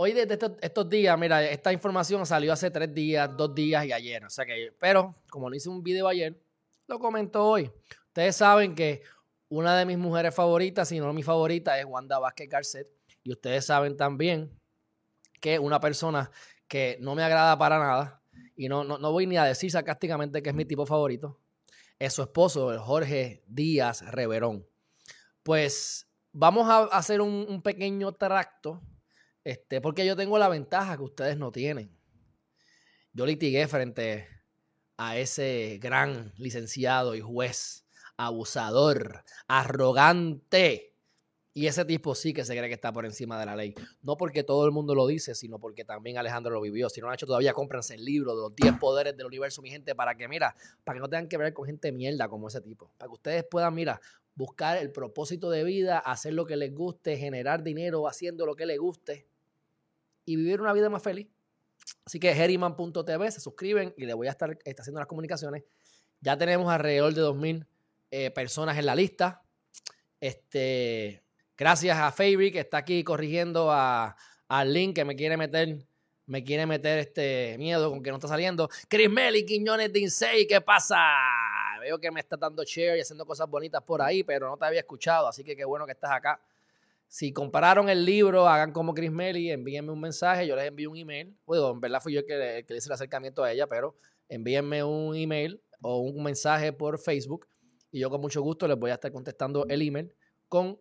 hoy desde estos, días, mira, esta información salió hace tres días, dos días y ayer. O sea que, pero como no hice un video ayer, lo comento hoy. Ustedes saben que una de mis mujeres favoritas, si no mi favorita, es Wanda Vázquez Garcet. Y ustedes saben también que una persona que no me agrada para nada, y no, no, voy ni a decir sarcásticamente que es mi tipo favorito, es su esposo, el Jorge Díaz Reverón. Pues vamos a hacer un, un pequeño tracto, este, porque yo tengo la ventaja que ustedes no tienen. Yo litigué frente a ese gran licenciado y juez, abusador, arrogante. Y ese tipo sí que se cree que está por encima de la ley. No porque todo el mundo lo dice, sino porque también Alejandro lo vivió. Si no lo han hecho todavía, cómprense el libro de los 10 poderes del universo, mi gente, para que, mira, para que no tengan que ver con gente mierda como ese tipo. Para que ustedes puedan, mira, buscar el propósito de vida, hacer lo que les guste, generar dinero haciendo lo que les guste y vivir una vida más feliz. Así que Heriman.tv, se suscriben y le voy a estar haciendo las comunicaciones. Ya tenemos alrededor de 2.000 eh, personas en la lista. Este, gracias a Fabric que está aquí corrigiendo a, al link que me quiere meter me quiere meter este miedo con que no está saliendo. Chris Melly, Quiñones de Insei, ¿qué pasa? Veo que me está dando share y haciendo cosas bonitas por ahí, pero no te había escuchado, así que qué bueno que estás acá. Si compararon el libro, hagan como Chris Melly, envíenme un mensaje, yo les envío un email. Bueno, en verdad fui yo el que, le hice el acercamiento a ella, pero envíenme un email o un mensaje por Facebook y yo con mucho gusto les voy a estar contestando el email con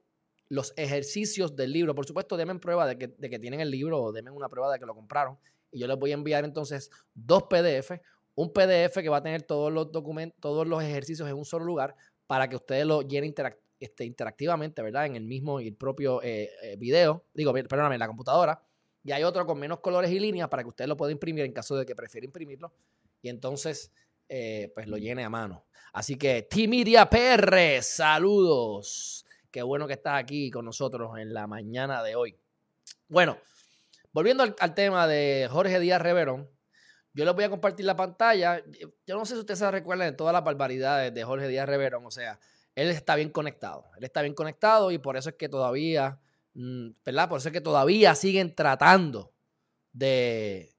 los ejercicios del libro. Por supuesto, denme prueba de que, tienen el libro o denme una prueba de que lo compraron. Y yo les voy a enviar entonces dos PDF, un PDF que va a tener todos los documentos, todos los ejercicios en un solo lugar para que ustedes lo llenen este, interactivamente, ¿verdad? En el mismo y el propio eh, eh, video, digo, perdóname, en la computadora. Y hay otro con menos colores y líneas para que usted lo pueda imprimir en caso de que prefiera imprimirlo. Y entonces, eh, pues lo llene a mano. Así que, Timidia PR, saludos. Qué bueno que estás aquí con nosotros en la mañana de hoy. Bueno, volviendo al, al tema de Jorge Díaz Reverón, yo les voy a compartir la pantalla. Yo no sé si ustedes se recuerdan de todas las barbaridades de Jorge Díaz Reverón. O sea, él está bien conectado. Él está bien conectado y por eso es que todavía, mm, ¿verdad? Por eso es que todavía siguen tratando de,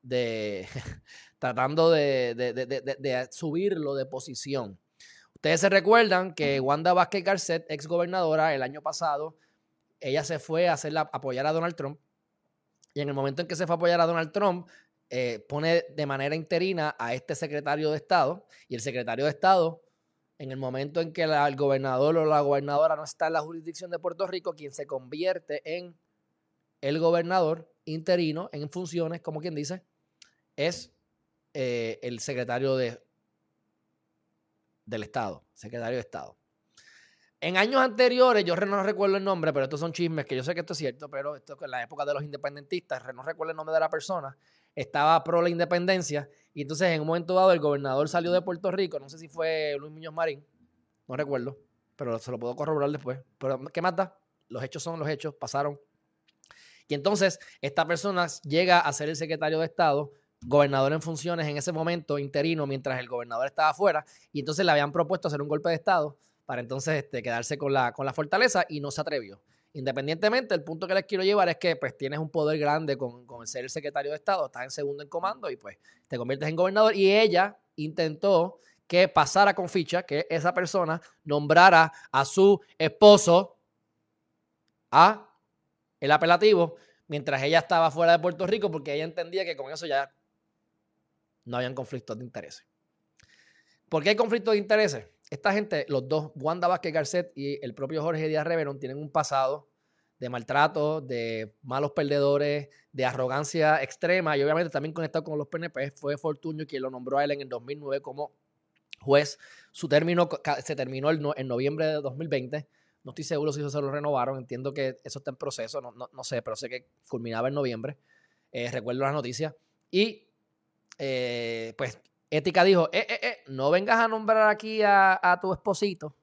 de tratando de, de, subirlo de posición. Ustedes se recuerdan que Wanda Vázquez Garcet, ex gobernadora, el año pasado, ella se fue a hacer apoyar a Donald Trump. Y en el momento en que se fue a apoyar a Donald Trump, eh, pone de manera interina a este secretario de Estado. Y el secretario de Estado en el momento en que el gobernador o la gobernadora no está en la jurisdicción de Puerto Rico, quien se convierte en el gobernador interino en funciones, como quien dice, es eh, el secretario de, del Estado, secretario de Estado. En años anteriores, yo no recuerdo el nombre, pero estos son chismes que yo sé que esto es cierto, pero esto en la época de los independentistas, no recuerdo el nombre de la persona, estaba pro la independencia y entonces en un momento dado el gobernador salió de Puerto Rico, no sé si fue Luis Muñoz Marín, no recuerdo, pero se lo puedo corroborar después. Pero ¿qué más da? Los hechos son los hechos, pasaron. Y entonces esta persona llega a ser el secretario de Estado, gobernador en funciones en ese momento, interino, mientras el gobernador estaba afuera, y entonces le habían propuesto hacer un golpe de Estado para entonces este, quedarse con la, con la fortaleza y no se atrevió. Independientemente, el punto que les quiero llevar es que pues tienes un poder grande con, con ser el secretario de Estado, estás en segundo en comando y pues te conviertes en gobernador. Y ella intentó que pasara con ficha, que esa persona nombrara a su esposo a el apelativo mientras ella estaba fuera de Puerto Rico porque ella entendía que con eso ya no habían conflictos de intereses. ¿Por qué hay conflictos de intereses? Esta gente, los dos, Wanda Vázquez Garcet y el propio Jorge Díaz Reverón, tienen un pasado de maltrato, de malos perdedores, de arrogancia extrema y obviamente también conectado con los PNP. Fue Fortuño quien lo nombró a él en el 2009 como juez. Su término se terminó en noviembre de 2020. No estoy seguro si eso se lo renovaron. Entiendo que eso está en proceso. No, no, sé, pero sé que culminaba en noviembre. Eh, recuerdo las noticias. Y eh, pues Ética dijo, eh, eh, eh, no vengas a nombrar aquí a, tu esposito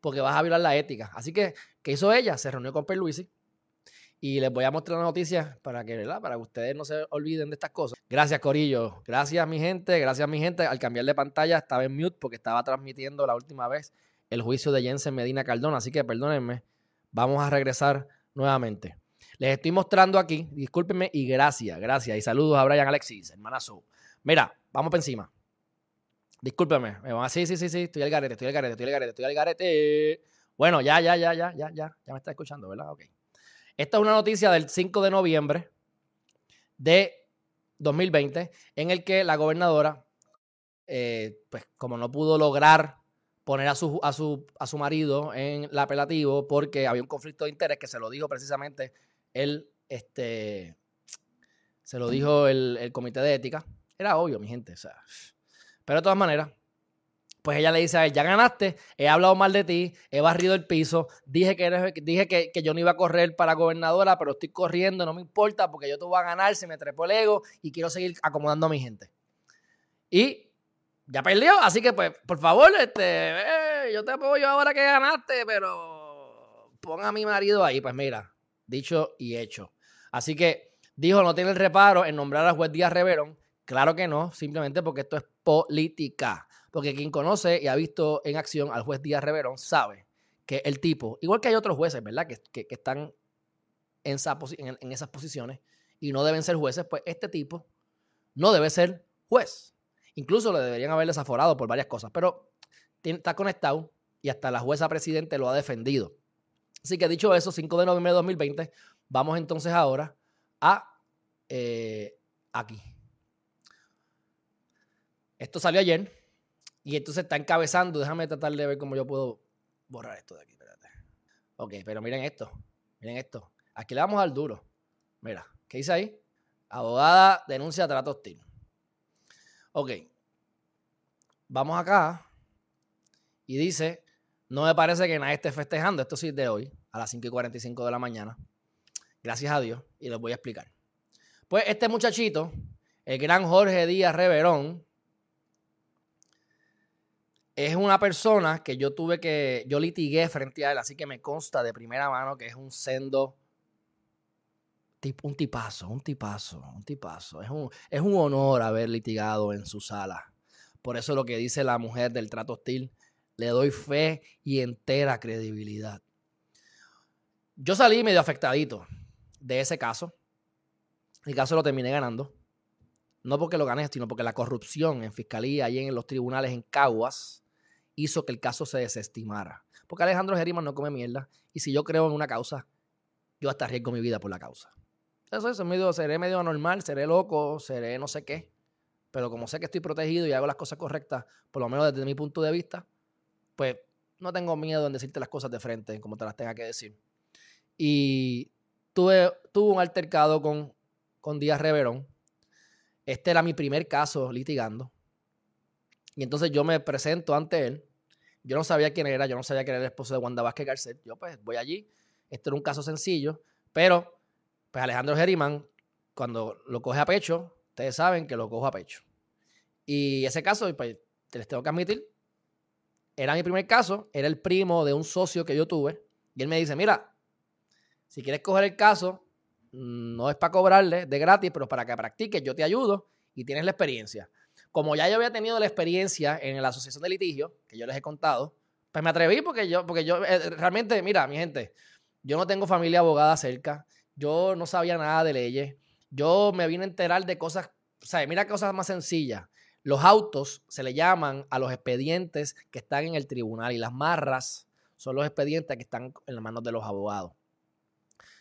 porque vas a violar la ética. Así que, ¿qué hizo ella? Se reunió con Perluisi y les voy a mostrar la noticia para que, ¿verdad? Para que ustedes no se olviden de estas cosas. Gracias, Corillo. Gracias, mi gente. Gracias, mi gente. Al cambiar de pantalla estaba en mute porque estaba transmitiendo la última vez el juicio de Jensen Medina Cardona. Así que perdónenme. Vamos a regresar nuevamente. Les estoy mostrando aquí, discúlpenme y gracias, gracias. Y saludos a Brian Alexis, hermana Sue. Mira, vamos para encima. Discúlpeme. Me van a sí, sí, sí, sí, estoy al garete, estoy al garete, estoy al garete, estoy al garete. Bueno, ya, ya, ya, ya, ya, ya, ya me está escuchando, ¿verdad? Ok. Esta es una noticia del 5 de noviembre de 2020, en el que la gobernadora, eh, pues como no pudo lograr poner a su, a, su, a su marido en el apelativo porque había un conflicto de interés que se lo dijo precisamente el, este, se lo dijo el, el comité de ética. Era obvio, mi gente. O sea, pero de todas maneras, pues ella le dice a él, ya ganaste, he hablado mal de ti, he barrido el piso, dije que, dije que, yo no iba a correr para gobernadora, pero estoy corriendo, no me importa porque yo te voy a ganar, se me trepó el ego y quiero seguir acomodando a mi gente. Y ya perdió, así que pues, por favor, este, eh, yo te apoyo ahora que ganaste, pero pon a mi marido ahí. Pues mira, dicho y hecho. Así que dijo, no tiene el reparo en nombrar al juez Díaz Reverón. Claro que no, simplemente porque esto es política. Porque quien conoce y ha visto en acción al juez Díaz Reverón sabe que el tipo, igual que hay otros jueces, ¿verdad? Que, están en, en, esas posiciones y no deben ser jueces, pues este tipo no debe ser juez. Incluso le deberían haber desaforado por varias cosas, pero está conectado y hasta la jueza presidente lo ha defendido. Así que dicho eso, 5 de noviembre de 2020, vamos entonces ahora a eh, aquí. Esto salió ayer. Y entonces está encabezando. Déjame tratar de ver cómo yo puedo borrar esto de aquí. Ok, pero miren esto. Miren esto. Aquí le vamos al duro. Mira, ¿qué dice ahí? Abogada denuncia trato hostil. Ok. Vamos acá. Y dice, no me parece que nadie esté festejando. Esto sí es de hoy, a las 5 y 45 de la mañana. Gracias a Dios. Y les voy a explicar. Pues este muchachito, el gran Jorge Díaz Reverón, es una persona que yo tuve que, yo litigué frente a él, así que me consta de primera mano que es un sendo, un tipazo, un tipazo, un tipazo. Es un, es un honor haber litigado en su sala. Por eso lo que dice la mujer del trato hostil, le doy fe y entera credibilidad. Yo salí medio afectadito de ese caso. El caso lo terminé ganando. No porque lo gané, sino porque la corrupción en fiscalía y en los tribunales en Caguas hizo que el caso se desestimara. Porque Alejandro Geriman no come mierda. Y si yo creo en una causa, yo hasta arriesgo mi vida por la causa. Eso es medio, seré medio anormal, seré loco, seré no sé qué. Pero como sé que estoy protegido y hago las cosas correctas, por lo menos desde mi punto de vista, pues no tengo miedo en decirte las cosas de frente, como te las tenga que decir. Y tuve, un altercado con, con Díaz Reverón. Este era mi primer caso litigando. Y entonces yo me presento ante él yo no sabía quién era, yo no sabía que era el esposo de Wanda Vázquez Garcet. Yo pues voy allí. Esto era un caso sencillo, pero pues Alejandro Geriman, cuando lo coge a pecho, ustedes saben que lo cojo a pecho. Y ese caso, pues les tengo que admitir, era mi primer caso, era el primo de un socio que yo tuve. Y él me dice, mira, si quieres coger el caso, no es para cobrarle de gratis, pero para que practiques, yo te ayudo y tienes la experiencia como ya yo había tenido la experiencia en la asociación de litigio, que yo les he contado, pues me atreví porque yo, porque yo eh, realmente, mira, mi gente, yo no tengo familia abogada cerca, yo no sabía nada de leyes, yo me vine a enterar de cosas, o sea, mira cosas más sencillas. Los autos se le llaman a los expedientes que están en el tribunal y las marras son los expedientes que están en las manos de los abogados.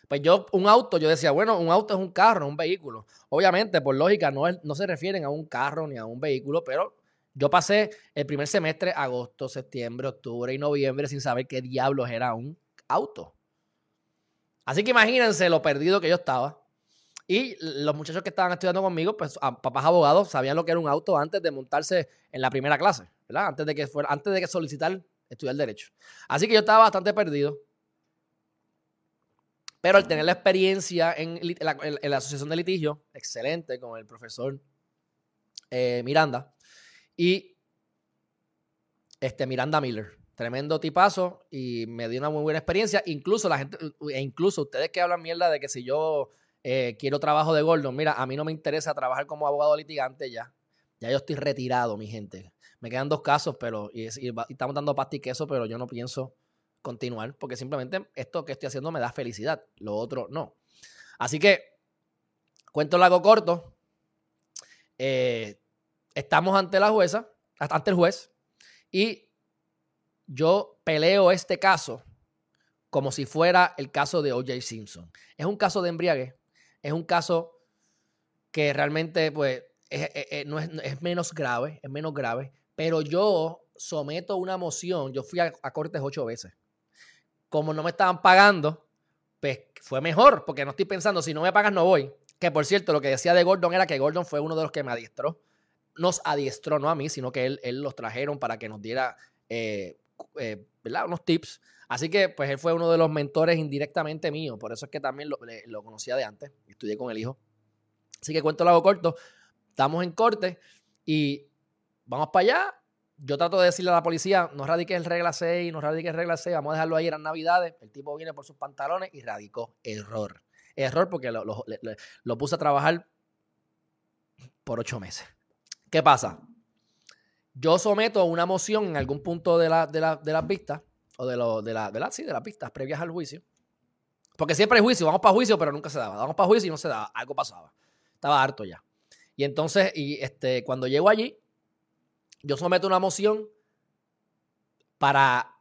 Pues yo, un auto, yo decía, bueno, un auto es un carro, un vehículo. Obviamente, por lógica, no, no se refieren a un carro ni a un vehículo, pero yo pasé el primer semestre, agosto, septiembre, octubre y noviembre, sin saber qué diablos era un auto. Así que imagínense lo perdido que yo estaba. Y los muchachos que estaban estudiando conmigo, pues papás abogados, sabían lo que era un auto antes de montarse en la primera clase, ¿verdad? Antes de que fuera, antes de que solicitar estudiar derecho. Así que yo estaba bastante perdido. Pero al tener la experiencia en la, asociación de litigio, excelente, con el profesor eh, Miranda, y este, Miranda Miller, tremendo tipazo, y me dio una muy buena experiencia. Incluso la gente, e incluso ustedes que hablan mierda de que si yo eh, quiero trabajo de Gordon, mira, a mí no me interesa trabajar como abogado litigante ya. Ya yo estoy retirado, mi gente. Me quedan dos casos, pero estamos dando pasta y queso, pero yo no pienso continuar, porque simplemente esto que estoy haciendo me da felicidad, lo otro no. Así que, cuento largo corto, eh, estamos ante la jueza, ante el juez, y yo peleo este caso como si fuera el caso de O.J. Simpson. Es un caso de embriague, es un caso que realmente pues, es, no es, menos grave, es menos grave, pero yo someto una moción, yo fui a, cortes ocho veces. Como no me estaban pagando, pues fue mejor, porque no estoy pensando, si no me pagas no voy. Que por cierto, lo que decía de Gordon era que Gordon fue uno de los que me adiestró. Nos adiestró, no a mí, sino que él, los trajeron para que nos diera eh, eh, unos tips. Así que, pues él fue uno de los mentores indirectamente míos. Por eso es que también lo, lo conocía de antes. Estudié con el hijo. Así que cuento lo hago corto. Estamos en corte y vamos para allá. Yo trato de decirle a la policía, no radiques el regla 6, no radiques el regla 6, vamos a dejarlo ahí, en navidades. El tipo viene por sus pantalones y radicó. Error. Error porque lo, lo, puse a trabajar por ocho meses. ¿Qué pasa? Yo someto una moción en algún punto de, la, de, las vistas, o de, lo, de, la, de, la, sí, de las vistas previas al juicio. Porque siempre hay juicio, vamos para juicio, pero nunca se daba. Vamos para juicio y no se daba, algo pasaba. Estaba harto ya. Y entonces, y este, cuando llego allí, yo someto una moción para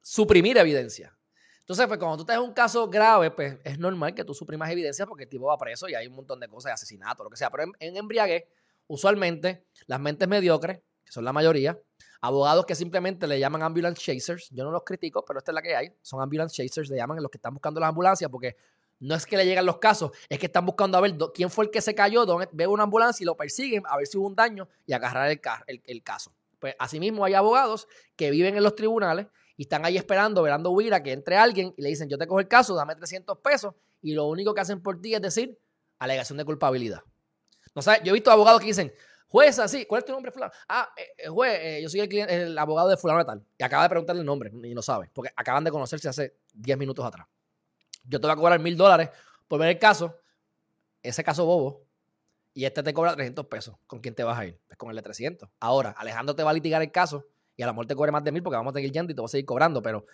suprimir evidencia. Entonces, pues cuando tú te un caso grave, pues es normal que tú suprimas evidencia porque el tipo va preso y hay un montón de cosas de asesinato, lo que sea. Pero en, en embriaguez, usualmente, las mentes mediocres, que son la mayoría, abogados que simplemente le llaman ambulance chasers, yo no los critico, pero esta es la que hay, son ambulance chasers, le llaman los que están buscando las ambulancias porque no es que le llegan los casos, es que están buscando a ver quién fue el que se cayó, ve una ambulancia y lo persiguen a ver si hubo un daño y agarrar el, caso. Pues asimismo hay abogados que viven en los tribunales y están ahí esperando, velando huir que entre alguien y le dicen, yo te cojo el caso, dame 300 pesos y lo único que hacen por ti es decir alegación de culpabilidad. No sé, yo he visto abogados que dicen, juez, así, ¿cuál es tu nombre, fulano? Ah, eh, eh, juez, eh, yo soy el, el abogado de fulano de tal. Y acaba de preguntarle el nombre y no sabe, porque acaban de conocerse hace 10 minutos atrás yo te voy a cobrar mil dólares por ver el caso, ese caso bobo, y este te cobra 300 pesos. ¿Con quién te vas a ir? Pues con el de 300. Ahora, Alejandro te va a litigar el caso y a lo mejor te cobre más de mil porque vamos a seguir yendo y te voy a seguir cobrando, pero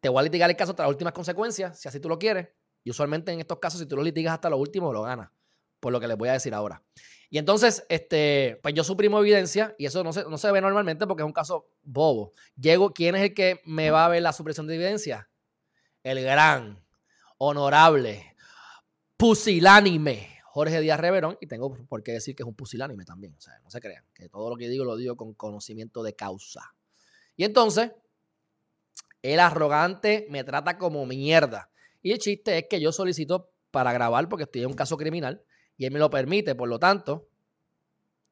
te voy a litigar el caso hasta las últimas consecuencias, si así tú lo quieres. Y usualmente en estos casos, si tú lo litigas hasta lo último, lo ganas. Por lo que les voy a decir ahora. Y entonces, este, pues yo suprimo evidencia y eso no se, no se ve normalmente porque es un caso bobo. Llego, ¿quién es el que me va a ver la supresión de evidencia? El gran honorable, pusilánime Jorge Díaz Reverón, y tengo por qué decir que es un pusilánime también, o sea, no se crean, que todo lo que digo lo digo con conocimiento de causa. Y entonces, el arrogante me trata como mierda. Y el chiste es que yo solicito para grabar porque estoy en un caso criminal y él me lo permite, por lo tanto,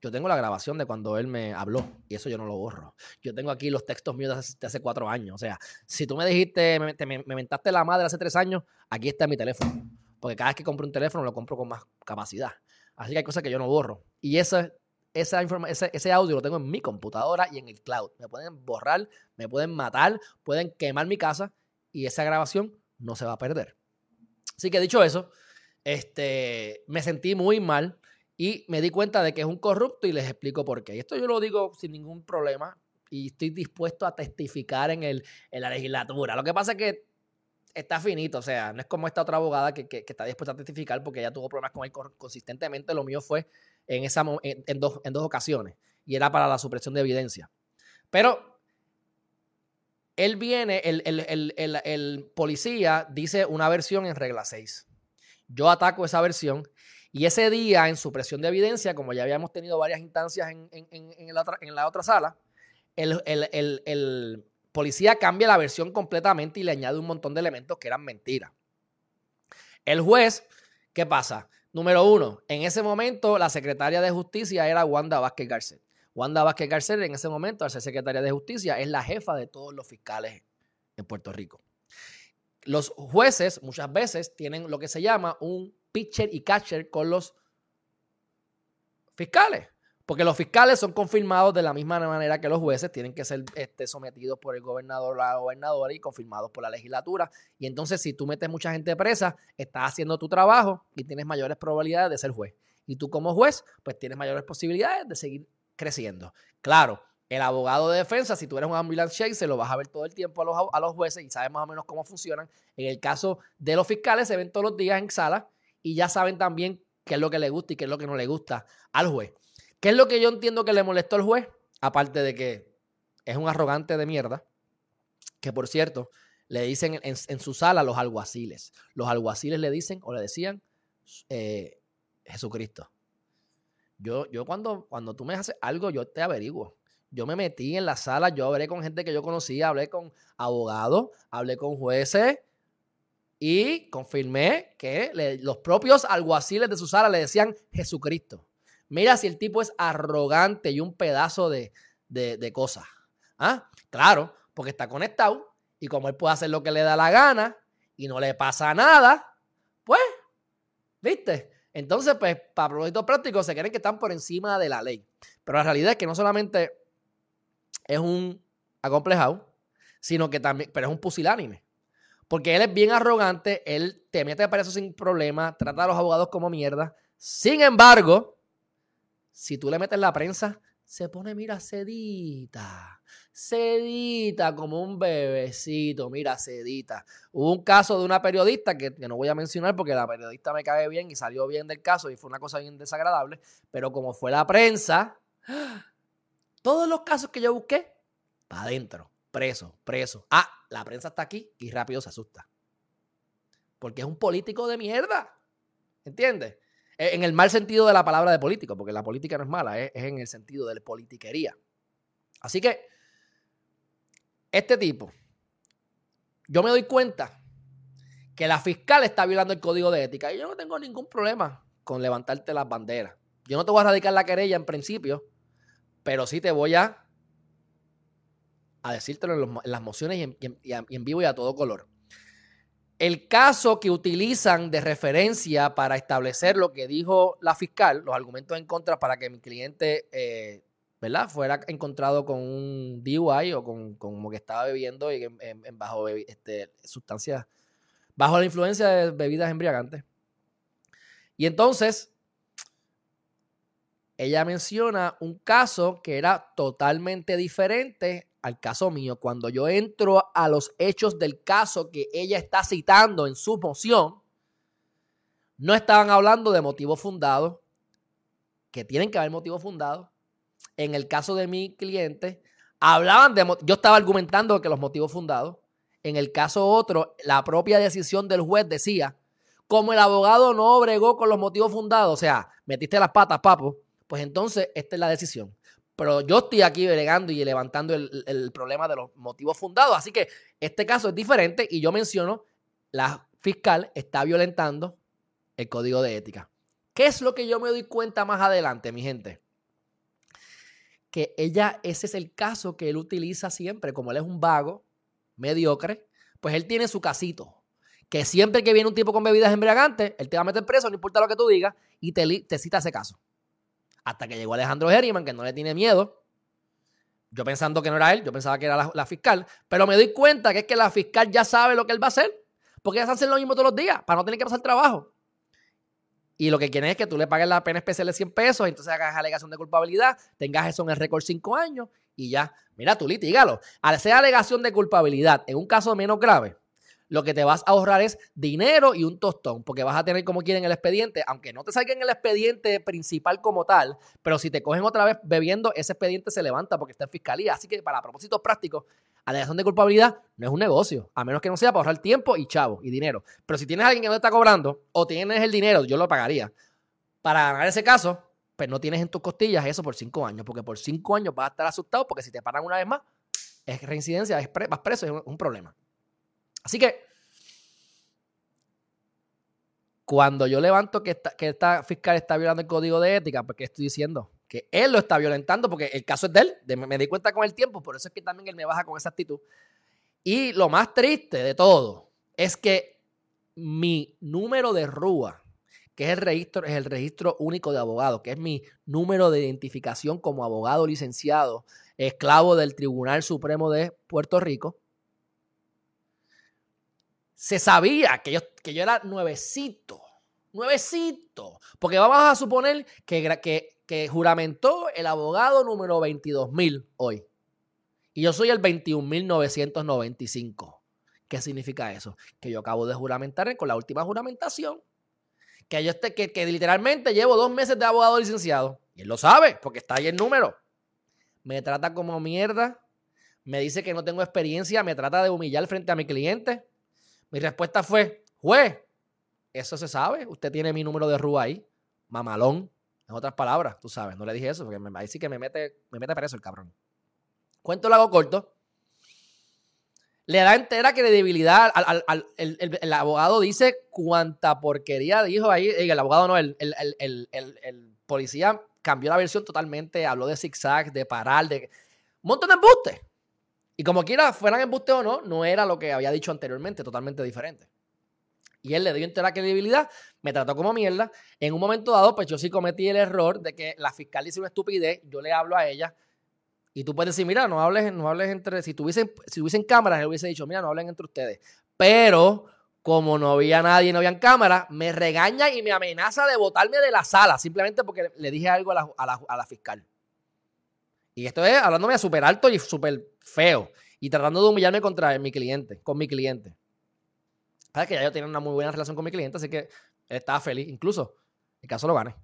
yo tengo la grabación de cuando él me habló y eso yo no lo borro. Yo tengo aquí los textos míos de hace, cuatro años. O sea, si tú me dijiste, me, me, mentaste la madre hace tres años, aquí está mi teléfono. Porque cada vez que compro un teléfono lo compro con más capacidad. Así que hay cosas que yo no borro. Y esa, esa ese, ese audio lo tengo en mi computadora y en el cloud. Me pueden borrar, me pueden matar, pueden quemar mi casa y esa grabación no se va a perder. Así que dicho eso, este, me sentí muy mal y me di cuenta de que es un corrupto y les explico por qué. Esto yo lo digo sin ningún problema y estoy dispuesto a testificar en, el, en la legislatura. Lo que pasa es que está finito, o sea, no es como esta otra abogada que, está dispuesta a testificar porque ella tuvo problemas con él consistentemente. Lo mío fue en, esa, en, dos, en dos ocasiones y era para la supresión de evidencia. Pero él viene, el, el, el, policía dice una versión en regla 6. Yo ataco esa versión y ese día, en su presión de evidencia, como ya habíamos tenido varias instancias en, la, otra, sala, el, policía cambia la versión completamente y le añade un montón de elementos que eran mentiras. El juez, ¿qué pasa? Número uno, en ese momento la secretaria de justicia era Wanda Vázquez Garcet. Wanda Vázquez Garcet en ese momento, al ser secretaria de justicia, es la jefa de todos los fiscales en Puerto Rico. Los jueces muchas veces tienen lo que se llama un pitcher y catcher con los fiscales. Porque los fiscales son confirmados de la misma manera que los jueces tienen que ser este, sometidos por el gobernador o la gobernadora y confirmados por la legislatura. Y entonces, si tú metes mucha gente presa, estás haciendo tu trabajo y tienes mayores probabilidades de ser juez. Y tú, como juez, pues tienes mayores posibilidades de seguir creciendo. Claro, el abogado de defensa, si tú eres un ambulance se lo vas a ver todo el tiempo a los, a los jueces y sabes más o menos cómo funcionan. En el caso de los fiscales, se ven todos los días en sala y ya saben también qué es lo que le gusta y qué es lo que no le gusta al juez. ¿Qué es lo que yo entiendo que le molestó al juez? Aparte de que es un arrogante de mierda, que por cierto, le dicen en, su sala los alguaciles. Los alguaciles le dicen o le decían eh, Jesucristo. Yo, yo cuando, cuando tú me haces algo, yo te averiguo. Yo me metí en la sala, yo hablé con gente que yo conocía, hablé con abogados, hablé con jueces y confirmé que los propios alguaciles de su sala le decían Jesucristo. Mira si el tipo es arrogante y un pedazo de, de, cosas. ¿Ah? Claro, porque está conectado y como él puede hacer lo que le da la gana y no le pasa nada, pues, ¿viste? Entonces, pues, para propósitos prácticos, se creen que están por encima de la ley. Pero la realidad es que no solamente es un acomplejado, sino que también, pero es un pusilánime. Porque él es bien arrogante, él te mete preso sin problema, trata a los abogados como mierda. Sin embargo, si tú le metes la prensa, se pone, mira, sedita, sedita como un bebecito, mira, sedita. Hubo un caso de una periodista que, no voy a mencionar porque la periodista me cae bien y salió bien del caso y fue una cosa bien desagradable, pero como fue la prensa, todos los casos que yo busqué, para adentro, preso, preso. Ah, la prensa está aquí y rápido se asusta. Porque es un político de mierda. ¿Entiendes? E, en el mal sentido de la palabra de político, porque la política no es mala, es, en el sentido de politiquería. Así que, este tipo, yo me doy cuenta que la fiscal está violando el código de ética y yo no tengo ningún problema con levantarte las banderas. Yo no te voy a radicar la querella en principio, pero sí te voy a, a decírtelo en, las mociones y en, vivo y a todo color. El caso que utilizan de referencia para establecer lo que dijo la fiscal, los argumentos en contra para que mi cliente eh, fuera encontrado con un DUI o con, como que estaba bebiendo y bajo este, sustancias, bajo la influencia de bebidas embriagantes. Y entonces, ella menciona un caso que era totalmente diferente al caso mío. Cuando yo entro a los hechos del caso que ella está citando en su moción, no estaban hablando de motivos fundados, que tienen que haber motivos fundados. En el caso de mi cliente, hablaban de, yo estaba argumentando que los motivos fundados. En el caso otro, la propia decisión del juez decía, como el abogado no bregó con los motivos fundados, o sea, metiste las patas, papo, pues entonces esta es la decisión. Pero yo estoy aquí bregando y levantando el, problema de los motivos fundados. Así que este caso es diferente y yo menciono, la fiscal está violentando el código de ética. ¿Qué es lo que yo me doy cuenta más adelante, mi gente? Que ella, ese es el caso que él utiliza siempre, como él es un vago, mediocre, pues él tiene su casito. Que siempre que viene un tipo con bebidas embriagantes, él te va a meter preso, no importa lo que tú digas, y te, te cita ese caso. Hasta que llegó Alejandro Herriman, que no le tiene miedo. Yo pensando que no era él, yo pensaba que era la, fiscal. Pero me doy cuenta que es que la fiscal ya sabe lo que él va a hacer. Porque ellas hacen lo mismo todos los días, para no tener que pasar trabajo. Y lo que quieren es que tú le pagues la pena especial de 100 pesos, entonces hagas alegación de culpabilidad, tengas eso en el récord 5 años y ya. Mira, tú litígalo. Al hacer alegación de culpabilidad en un caso menos grave, lo que te vas a ahorrar es dinero y un tostón, porque vas a tener como quieren el expediente, aunque no te salga en el expediente principal como tal, pero si te cogen otra vez bebiendo, ese expediente se levanta porque está en fiscalía. Así que para propósitos prácticos, alegación de culpabilidad no es un negocio, a menos que no sea para ahorrar tiempo y chavo y dinero. Pero si tienes alguien que no te está cobrando o tienes el dinero, yo lo pagaría. Para ganar ese caso, pues no tienes en tus costillas eso por cinco años, porque por cinco años vas a estar asustado porque si te paran una vez más, es reincidencia, es vas preso, es un problema. Así que cuando yo levanto que esta, que esta fiscal está violando el código de ética, porque estoy diciendo que él lo está violentando, porque el caso es de él, me, di cuenta con el tiempo, por eso es que también él me baja con esa actitud. Y lo más triste de todo es que mi número de RUA, que es el registro, es el registro único de abogados, que es mi número de identificación como abogado licenciado, esclavo del Tribunal Supremo de Puerto Rico, se sabía que yo, que yo era nuevecito, nuevecito, porque vamos a suponer que, que, juramentó el abogado número 22.000 hoy. Y yo soy el 21.995. ¿Qué significa eso? Que yo acabo de juramentar con la última juramentación. que yo esté, que, que literalmente llevo dos meses de abogado licenciado. Y él lo sabe, porque está ahí el número. Me trata como mierda. Me dice que no tengo experiencia. Me trata de humillar frente a mi cliente. Mi respuesta fue, juez, eso se sabe. Usted tiene mi número de rúa ahí. Mamalón. En otras palabras, tú sabes. No le dije eso porque me, ahí sí que me mete, me mete preso el cabrón. Cuento lo hago corto le da entera credibilidad al, al, el, abogado dice cuánta porquería dijo ahí, el abogado no, el, policía cambió la versión totalmente, habló de zigzag, de parar, de un montón de embustes. Y como quiera, fueran embustes o no, no era lo que había dicho anteriormente, totalmente diferente. Y él le dio entera credibilidad, me trató como mierda. En un momento dado, pues yo sí cometí el error de que la fiscal dice una estupidez, yo le hablo a ella, y tú puedes decir, mira, no hables, no hables entre. Si tuviesen, si hubiesen cámaras, él hubiese dicho, mira, no hablen entre ustedes. Pero, como no había nadie, no habían cámaras, me regaña y me amenaza de botarme de la sala, simplemente porque le dije algo a la, fiscal. Y esto es hablándome a súper alto y súper feo. Y tratando de humillarme contra mi cliente, con mi cliente. Sabes que ya yo tenía una muy buena relación con mi cliente, así que estaba feliz. Incluso, el caso lo gané.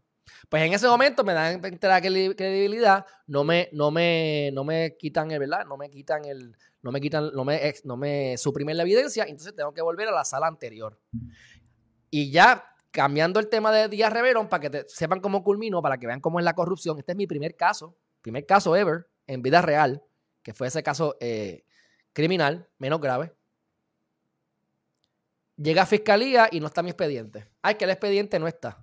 Pues en ese momento me dan entera credibilidad, no me, no me, no me quitan el, ¿verdad? No me quitan el, no me quitan, no me, no me suprimen la evidencia, entonces tengo que volver a la sala anterior. Y ya cambiando el tema de Díaz Reverón, para que sepan cómo culmino, para que vean cómo es la corrupción, este es mi primer caso, primer caso ever en vida real, que fue ese caso eh, criminal, menos grave. Llega a fiscalía y no está mi expediente. Ay, que el expediente no está.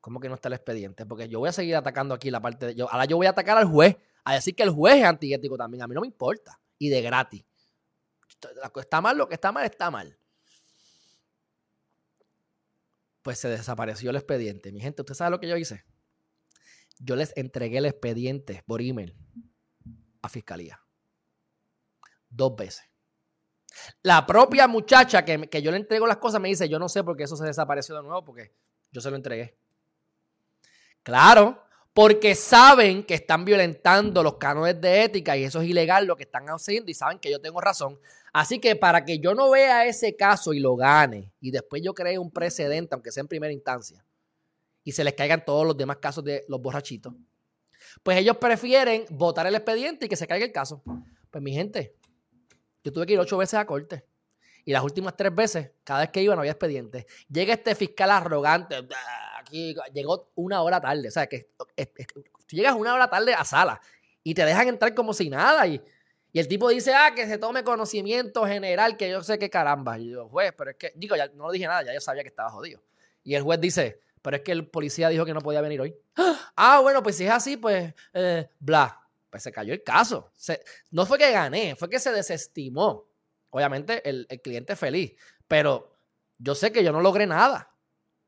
¿Cómo que no está el expediente? Porque yo voy a seguir atacando aquí la parte de. Ahora yo voy a atacar al juez, a decir que el juez es antiético también. A mí no me importa. Y de gratis. Está mal, lo que está mal, está mal. Pues se desapareció el expediente. Mi gente, ¿usted sabe lo que yo hice? Yo les entregué el expediente por email a fiscalía. Dos veces. La propia muchacha que, que yo le entrego las cosas me dice, yo no sé por qué eso se desapareció de nuevo, porque yo se lo entregué. Claro, porque saben que están violentando los cánones de ética y eso es ilegal lo que están haciendo y saben que yo tengo razón. Así que para que yo no vea ese caso y lo gane y después yo cree un precedente, aunque sea en primera instancia, y se les caigan todos los demás casos de los borrachitos, pues ellos prefieren votar el expediente y que se caiga el caso. Pues mi gente, yo tuve que ir ocho veces a corte. Y las últimas tres veces, cada vez que iba no había expediente. Llega este fiscal arrogante, aquí llegó una hora tarde. O sea, que tú llegas una hora tarde a sala y te dejan entrar como si nada. Y, el tipo dice, ah, que se tome conocimiento general, que yo sé que caramba. Y yo, juez, pero es que, digo, ya no dije nada, ya yo sabía que estaba jodido. Y el juez dice, pero es que el policía dijo que no podía venir hoy. Ah, bueno, pues si es así, pues, eh, bla. Pues se cayó el caso. no fue que gané, fue que se desestimó. Obviamente el, el cliente feliz, pero yo sé que yo no logré nada.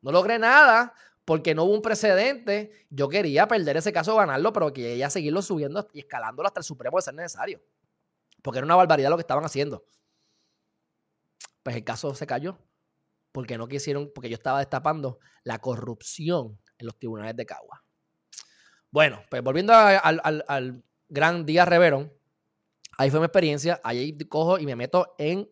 No logré nada porque no hubo un precedente. Yo quería perder ese caso, ganarlo, pero quería seguirlo subiendo y escalándolo hasta el Supremo de ser necesario. Porque era una barbaridad lo que estaban haciendo. Pues el caso se cayó porque no quisieron, porque yo estaba destapando la corrupción en los tribunales de Cagua. Bueno, pues volviendo al, al gran día Reverón, ahí fue mi experiencia. Ahí cojo y me meto en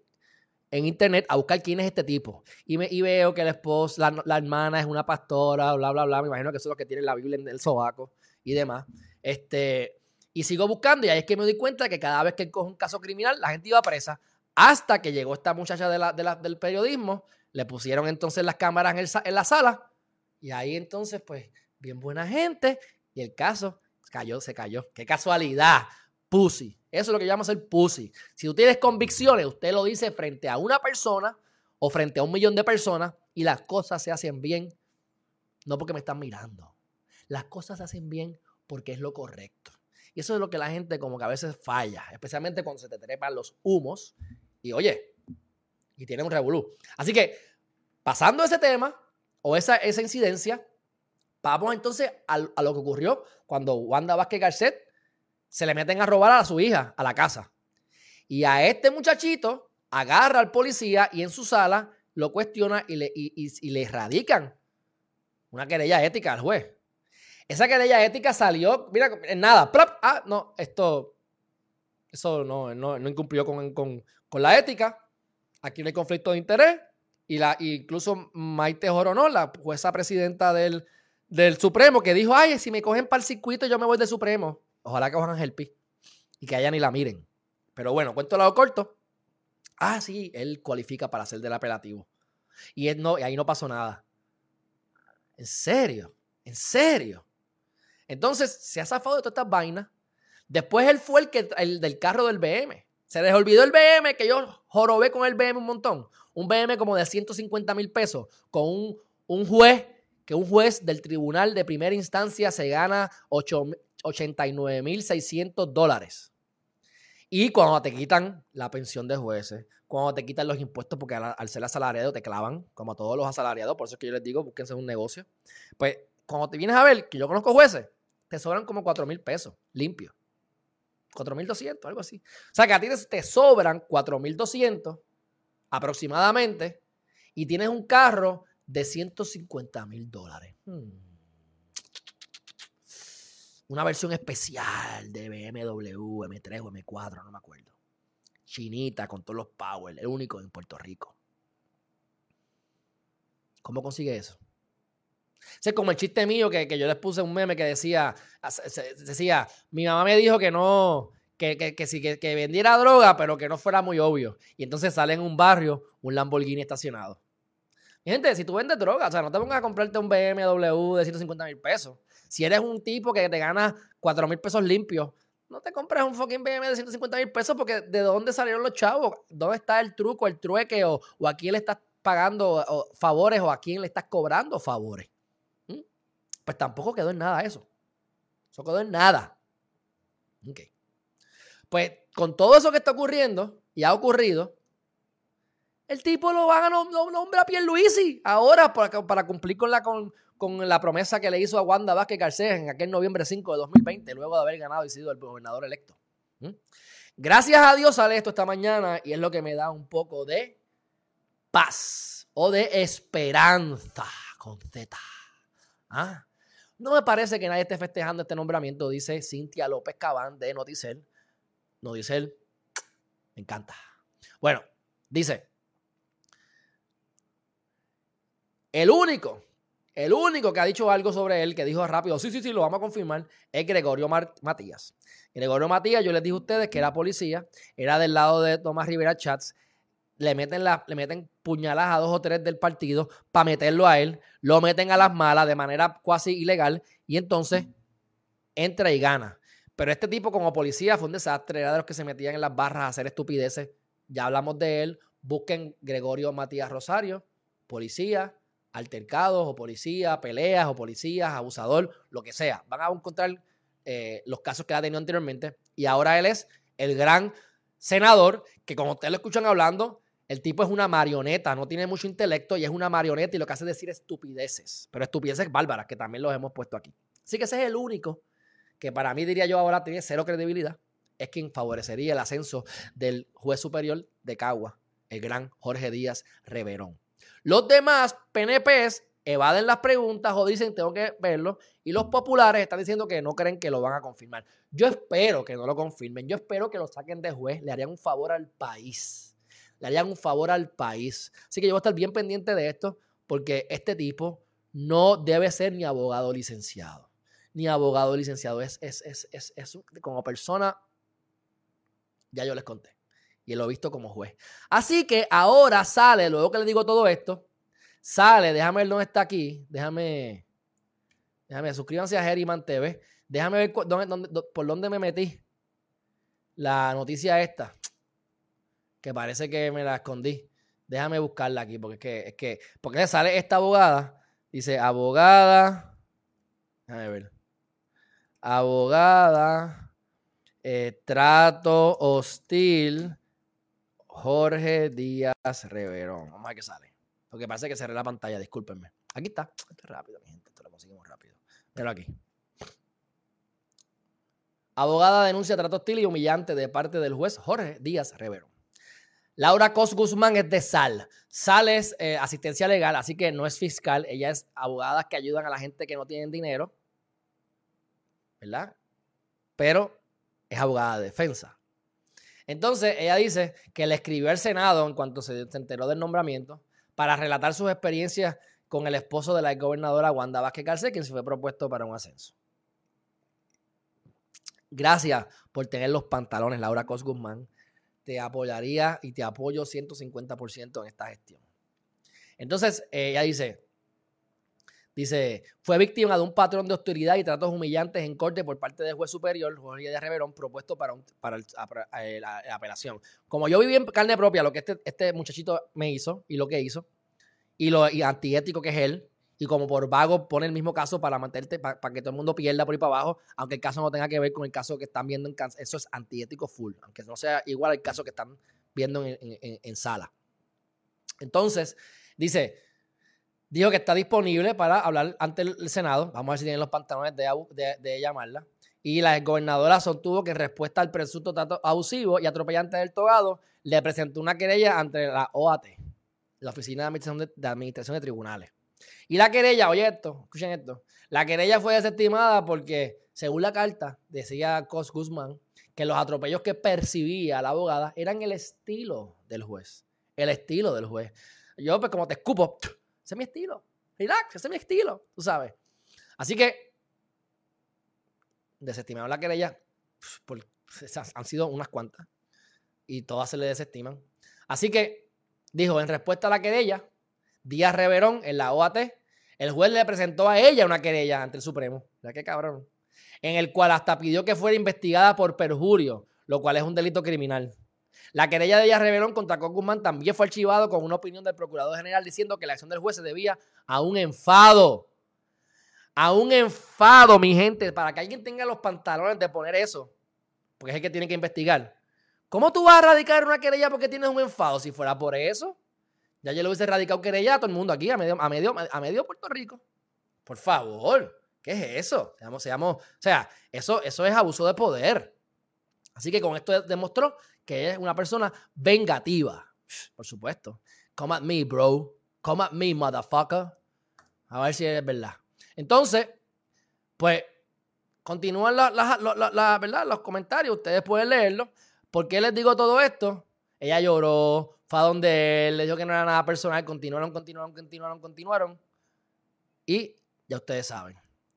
en internet a buscar quién es este tipo. Y, me, y veo que la esposa, la, hermana es una pastora, bla, bla, bla. Me imagino que eso es lo que tiene la Biblia en el sobaco y demás. Este, y sigo buscando y ahí es que me doy cuenta que cada vez que cojo un caso criminal, la gente iba presa. Hasta que llegó esta muchacha de la, del periodismo, le pusieron entonces las cámaras en, en la sala. Y ahí entonces, pues, bien buena gente. Y el caso cayó, se cayó. Qué casualidad pussy. Eso es lo que llama ser pussy. Si tú tienes convicciones, usted lo dice frente a una persona o frente a un millón de personas y las cosas se hacen bien, no porque me están mirando. Las cosas se hacen bien porque es lo correcto. Y eso es lo que la gente como que a veces falla, especialmente cuando se te trepan los humos y oye, y tiene un revolú. Así que, pasando ese tema o esa, esa incidencia, vamos entonces a, a lo que ocurrió cuando Wanda Vázquez Garcet se le meten a robar a su hija a la casa. Y a este muchachito agarra al policía y en su sala lo cuestiona y le, y, le erradican una querella ética al juez. Esa querella ética salió, mira, en nada, ah, no, esto, eso no, no, incumplió con, con, con, la ética. Aquí no hay conflicto de interés y la, incluso Maite Joronó, la jueza presidenta del, del Supremo, que dijo, ay, si me cogen para el circuito yo me voy del Supremo. Ojalá que cojan Helpi y que allá ni la miren. Pero bueno, cuento lado corto. Ah, sí, él cualifica para ser del apelativo. Y, él no, y ahí no pasó nada. ¿En serio? ¿En serio? Entonces se ha zafado de todas estas vainas. Después él fue el, que, el del carro del BM. Se les olvidó el BM, que yo jorobé con el BM un montón. Un BM como de 150 mil pesos, con un, un, juez, que un juez del tribunal de primera instancia se gana 89 mil 600 dólares. Y cuando te quitan la pensión de jueces, cuando te quitan los impuestos, porque al, ser asalariado te clavan, como a todos los asalariados, por eso es que yo les digo, búsquense un negocio. Pues cuando te vienes a ver, que yo conozco jueces, te sobran como 4 mil pesos limpios. 4.200, algo así. O sea que a ti te sobran 4.200 aproximadamente y tienes un carro de 150 mil dólares. Hmm. Una versión especial de BMW, M3 o M4, no me acuerdo. Chinita con todos los power, el único en Puerto Rico. ¿Cómo consigue eso? Es como el chiste mío que, yo les puse un meme que decía, decía, mi mamá me dijo que no, que, que, que, que, vendiera droga, pero que no fuera muy obvio. Y entonces sale en un barrio un Lamborghini estacionado. Mi gente, si tú vendes droga, o sea, no te pongas a comprarte un BMW de 150 mil pesos. Si eres un tipo que te gana 4 mil pesos limpios, no te compres un fucking BMW de 150 mil pesos porque ¿de dónde salieron los chavos? ¿Dónde está el truco, el trueque o, o a quién le estás pagando favores o a quién le estás cobrando favores? Pues tampoco quedó en nada eso. Eso quedó en nada. Ok. Pues con todo eso que está ocurriendo y ha ocurrido, el tipo lo van a nombrar a Pierluisi ahora para, cumplir con la, con, la promesa que le hizo a Wanda Vázquez Garcés en aquel noviembre 5 de 2020, luego de haber ganado y sido el gobernador electo. ¿Mm? Gracias a Dios sale esto esta mañana y es lo que me da un poco de paz o de esperanza con Z. ¿Ah? No me parece que nadie esté festejando este nombramiento, dice Cintia López Cabán de Noticel. Noticel, me encanta. Bueno, dice, el único, el único que ha dicho algo sobre él, que dijo rápido, sí, sí, sí, lo vamos a confirmar, es Gregorio Matías. Gregorio Matías, yo les dije a ustedes que era policía, era del lado de Tomás Rivera Chats, le meten, la, le meten puñaladas a dos o tres del partido para meterlo a él, lo meten a las malas de manera cuasi ilegal y entonces entra y gana. Pero este tipo como policía fue un desastre, era de los que se metían en las barras a hacer estupideces. Ya hablamos de él. Busquen Gregorio Matías Rosario, policía, altercados o policía, peleas o policías, abusador, lo que sea. Van a encontrar eh, los casos que ha tenido anteriormente. Y ahora él es el gran senador que como ustedes lo escuchan hablando, el tipo es una marioneta, no tiene mucho intelecto y es una marioneta y lo que hace es decir estupideces, pero estupideces bárbaras que también los hemos puesto aquí. Así que ese es el único que para mí diría yo ahora tiene cero credibilidad, es quien favorecería el ascenso del juez superior de Cagua, el gran Jorge Díaz Reverón. Los demás PNPs evaden las preguntas o dicen tengo que verlo y los populares están diciendo que no creen que lo van a confirmar. Yo espero que no lo confirmen, yo espero que lo saquen de juez, le harían un favor al país le harían un favor al país. Así que yo voy a estar bien pendiente de esto porque este tipo no debe ser ni abogado licenciado. Ni abogado licenciado. Es, es, es, es, es como persona, ya yo les conté. Y lo he visto como juez. Así que ahora sale, luego que le digo todo esto, sale, déjame ver dónde está aquí. Déjame, déjame, suscríbanse a Geriman TV. Déjame ver por dónde me metí. La noticia esta que parece que me la escondí. Déjame buscarla aquí, porque es que, es que, porque sale esta abogada, dice abogada, déjame ver, abogada, eh, trato hostil, Jorge Díaz Reverón. Vamos a ver qué sale. Porque parece que cerré la pantalla, discúlpenme. Aquí está. Esto es rápido, mi gente. Esto lo conseguimos rápido. Pero aquí. Abogada denuncia trato hostil y humillante de parte del juez Jorge Díaz Reverón. Laura Cos Guzmán es de SAL. SAL es eh, asistencia legal, así que no es fiscal. Ella es abogada que ayudan a la gente que no tienen dinero. ¿Verdad? Pero es abogada de defensa. Entonces, ella dice que le escribió al Senado en cuanto se, enteró del nombramiento para relatar sus experiencias con el esposo de la gobernadora Wanda Vázquez Garcés, quien se fue propuesto para un ascenso. Gracias por tener los pantalones, Laura Cos Guzmán. Te apoyaría y te apoyo 150% en esta gestión. Entonces, ella dice, dice, fue víctima de un patrón de hostilidad y tratos humillantes en corte por parte del juez superior, Jorge de Reverón, propuesto para, para eh, la, apelación. Como yo viví en carne propia lo que este, este muchachito me hizo y lo que hizo, y lo y antiético que es él, y como por vago pone el mismo caso para mantenerte, para, que todo el mundo pierda por ahí para abajo, aunque el caso no tenga que ver con el caso que están viendo en eso es antiético full, aunque no sea igual al caso que están viendo en, sala. Entonces, dice, dijo que está disponible para hablar ante el Senado, vamos a ver si tienen los pantalones de, de, llamarla, y la gobernadora sostuvo que en respuesta al presunto trato abusivo y atropellante del togado, le presentó una querella ante la OAT la Oficina de Administración de, Tribunales. Y la querella, oye esto, escuchen esto, la querella fue desestimada porque, según la carta, decía Cos Guzmán, que los atropellos que percibía la abogada eran el estilo del juez. El estilo del juez. Yo, pues, como te escupo, ese es mi estilo. Relax, ese es mi estilo, tú sabes. Así que, desestimaron la querella, han sido unas cuantas. Y todas se le desestiman. Así que dijo en respuesta a la querella, Díaz Reverón en la OAT, el juez le presentó a ella una querella ante el Supremo. ¿Ya qué cabrón? En el cual hasta pidió que fuera investigada por perjurio, lo cual es un delito criminal. La querella de Díaz Reverón contra Guzmán también fue archivado con una opinión del Procurador General diciendo que la acción del juez se debía a un enfado. A un enfado, mi gente, para que alguien tenga los pantalones de poner eso, porque es el que tiene que investigar. ¿Cómo tú vas a radicar una querella porque tienes un enfado? Si fuera por eso, ya yo le hubiese radicado querella a todo el mundo aquí, a medio, a medio, a medio Puerto Rico. Por favor, ¿qué es eso? Seamos, seamos, o sea, eso, eso es abuso de poder. Así que con esto demostró que es una persona vengativa. Por supuesto. Come at me, bro. Come at me, motherfucker. A ver si es verdad. Entonces, pues, continúan ¿verdad? los comentarios. Ustedes pueden leerlos. ¿Por qué les digo todo esto? Ella lloró, fue a donde él, le dijo que no era nada personal, continuaron, continuaron, continuaron, continuaron. Y ya ustedes saben,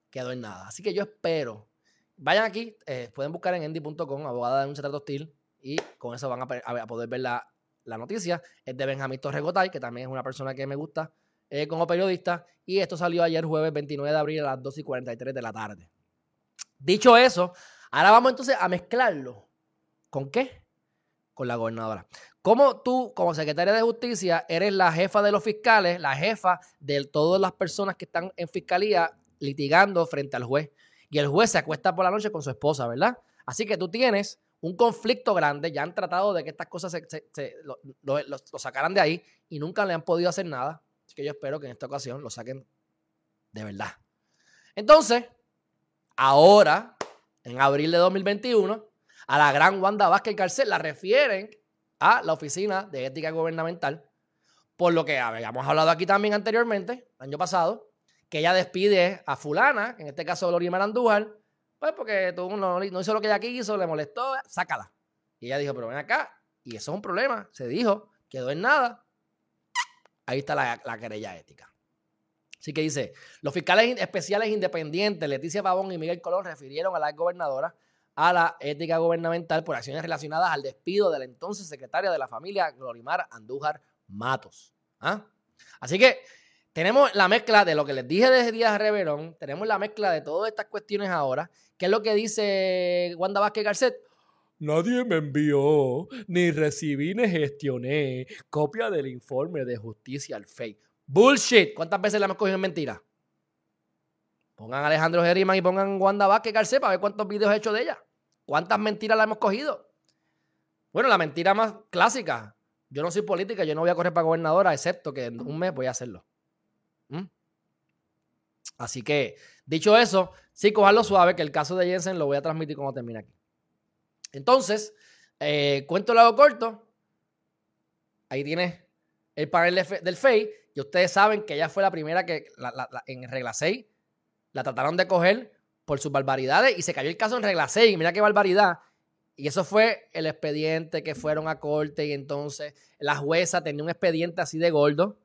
quedó en nada. Así que yo espero. Vayan aquí, eh, pueden buscar en endy.com, abogada de un trato hostil, y con eso van a, poder ver la, noticia. Es de Benjamín Torregotay, que también es una persona que me gusta eh, como periodista. Y esto salió ayer jueves 29 de abril a las 2 y 43 de la tarde. Dicho eso, ahora vamos entonces a mezclarlo ¿Con qué? Con la gobernadora. ¿Cómo tú, como secretaria de justicia, eres la jefa de los fiscales, la jefa de todas las personas que están en fiscalía litigando frente al juez? Y el juez se acuesta por la noche con su esposa, ¿verdad? Así que tú tienes un conflicto grande, ya han tratado de que estas cosas se, lo, lo, sacaran de ahí y nunca le han podido hacer nada. Así que yo espero que en esta ocasión lo saquen de verdad. Entonces, ahora, en abril de 2021, a la gran Wanda Vázquez Carcel, la refieren a la Oficina de Ética Gubernamental, por lo que habíamos hablado aquí también anteriormente, año pasado, que ella despide a fulana, en este caso Lorimar Andújar, pues porque tú no, no, hizo lo que ella quiso, le molestó, sácala. Y ella dijo, pero ven acá, y eso es un problema, se dijo, quedó en nada. Ahí está la, la querella ética. Así que dice, los fiscales especiales independientes, Leticia Pavón y Miguel Colón, refirieron a la gobernadora a la ética gubernamental por acciones relacionadas al despido de la entonces secretaria de la familia, Glorimar Andújar Matos. ¿Ah? Así que tenemos la mezcla de lo que les dije desde Díaz Reverón, tenemos la mezcla de todas estas cuestiones ahora. ¿Qué es lo que dice Wanda Vázquez Garcet? Nadie me envió, ni recibí, ni gestioné copia del informe de justicia al FEI. Bullshit. ¿Cuántas veces la hemos cogido en mentira? Pongan a Alejandro Geriman y pongan Wanda Vázquez Garcés para ver cuántos videos he hecho de ella. ¿Cuántas mentiras la hemos cogido? Bueno, la mentira más clásica. Yo no soy política, yo no voy a correr para gobernadora, excepto que en un mes voy a hacerlo. ¿Mm? Así que, dicho eso, sí, cojarlo suave, que el caso de Jensen lo voy a transmitir cuando termine aquí. Entonces, eh, cuento lo hago corto. Ahí tienes el panel del FEI. Y ustedes saben que ella fue la primera que en regla 6 la trataron de coger por sus barbaridades y se cayó el caso en regla 6. Mira qué barbaridad. Y eso fue el expediente que fueron a corte y entonces la jueza tenía un expediente así de gordo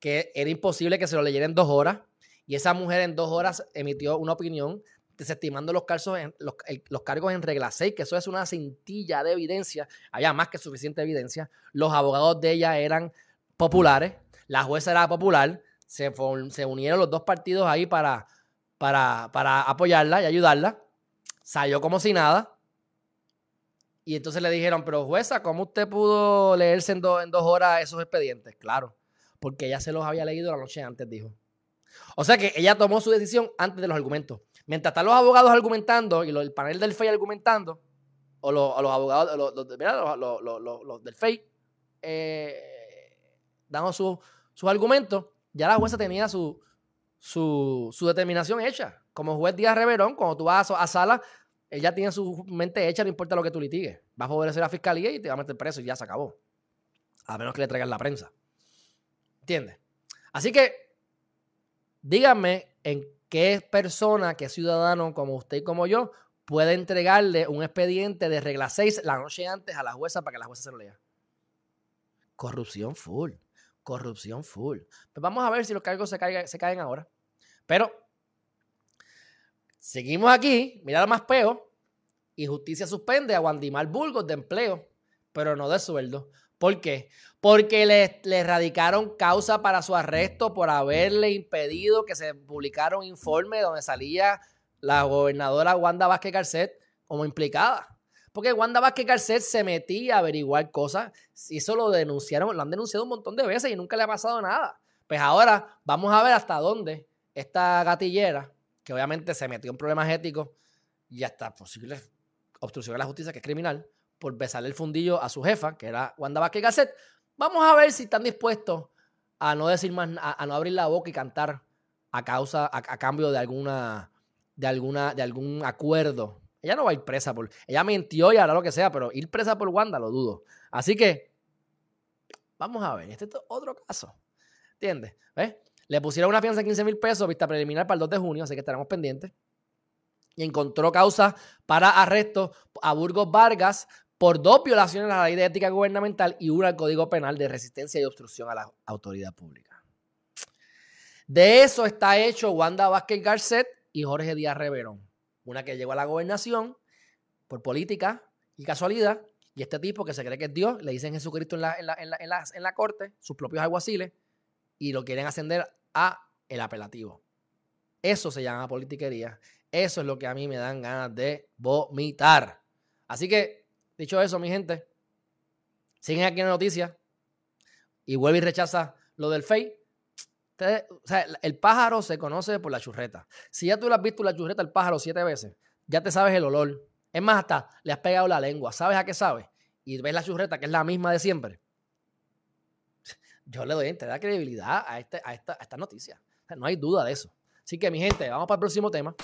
que era imposible que se lo leyera en dos horas. Y esa mujer en dos horas emitió una opinión desestimando los, cargos en, los, los, cargos en regla 6, que eso es una cintilla de evidencia, había más que suficiente evidencia. Los abogados de ella eran populares, la jueza era popular, se, se unieron los dos partidos ahí para, para, para apoyarla y ayudarla. Salió como si nada. Y entonces le dijeron, pero jueza, ¿cómo usted pudo leerse en, en dos horas esos expedientes? Claro, porque ella se los había leído la noche antes, dijo. O sea que ella tomó su decisión antes de los argumentos. Mientras están los abogados argumentando y el panel del FEI argumentando, o los, abogados, los, del FEI, eh, dando sus argumentos, ya la jueza tenía su, su, determinación hecha. Como juez Díaz Reverón, cuando tú vas a, sala, ella tiene su mente hecha, no importa lo que tú litigues. Va a favorecer a la fiscalía y te va a meter preso y ya se acabó. A menos que le traigan la prensa. ¿Entiendes? Así que, díganme en qué persona, qué ciudadano como usted y como yo puede entregarle un expediente de regla 6 la noche antes a la jueza para que la jueza se lo lea. Corrupción full. Corrupción full. Pues vamos a ver si los cargos se, se caen ahora. Pero seguimos aquí, mira lo más peo, y justicia suspende a Wandimar Burgos de empleo, pero no de sueldo. ¿Por qué? Porque le, le, erradicaron causa para su arresto por haberle impedido que se publicara un informe donde salía la gobernadora Wanda Vázquez Garcet como implicada. Porque Wanda Vázquez Garcet se metía a averiguar cosas. Eso lo denunciaron, lo han denunciado un montón de veces y nunca le ha pasado nada. Pues ahora vamos a ver hasta dónde esta gatillera, que obviamente se metió en problemas éticos y hasta posibles obstrucción a la justicia, que es criminal, por besarle el fundillo a su jefa, que era Wanda Vázquez Garcet. Vamos a ver si están dispuestos a no decir más, a, no abrir la boca y cantar a causa, a, cambio de alguna, de alguna, de algún acuerdo ella no va a ir presa por. Ella mintió y hará lo que sea, pero ir presa por Wanda lo dudo. Así que, vamos a ver. Este es otro caso. ¿Entiendes? ¿Ves? Le pusieron una fianza de 15 mil pesos, vista preliminar para el 2 de junio, así que estaremos pendientes. Y encontró causa para arresto a Burgos Vargas por dos violaciones a la ley de ética gubernamental y una al Código Penal de resistencia y obstrucción a la autoridad pública. De eso está hecho Wanda Vázquez Garcet y Jorge Díaz Reverón. Una que llegó a la gobernación por política y casualidad. Y este tipo que se cree que es Dios, le dicen Jesucristo en la, en la, en la, en la, corte, sus propios alguaciles, y lo quieren ascender a el apelativo. Eso se llama politiquería. Eso es lo que a mí me dan ganas de vomitar. Así que, dicho eso, mi gente, siguen aquí en la noticia y vuelve y rechaza lo del sea, el pájaro se conoce por la churreta. Si ya tú le has visto la churreta al pájaro siete veces, ya te sabes el olor. Es más, hasta le has pegado la lengua. ¿Sabes a qué sabe? Y ves la churreta, que es la misma de siempre. Yo le doy, te da credibilidad a, este, a, esta, a esta noticia. no hay duda de eso. Así que, mi gente, vamos para el próximo tema.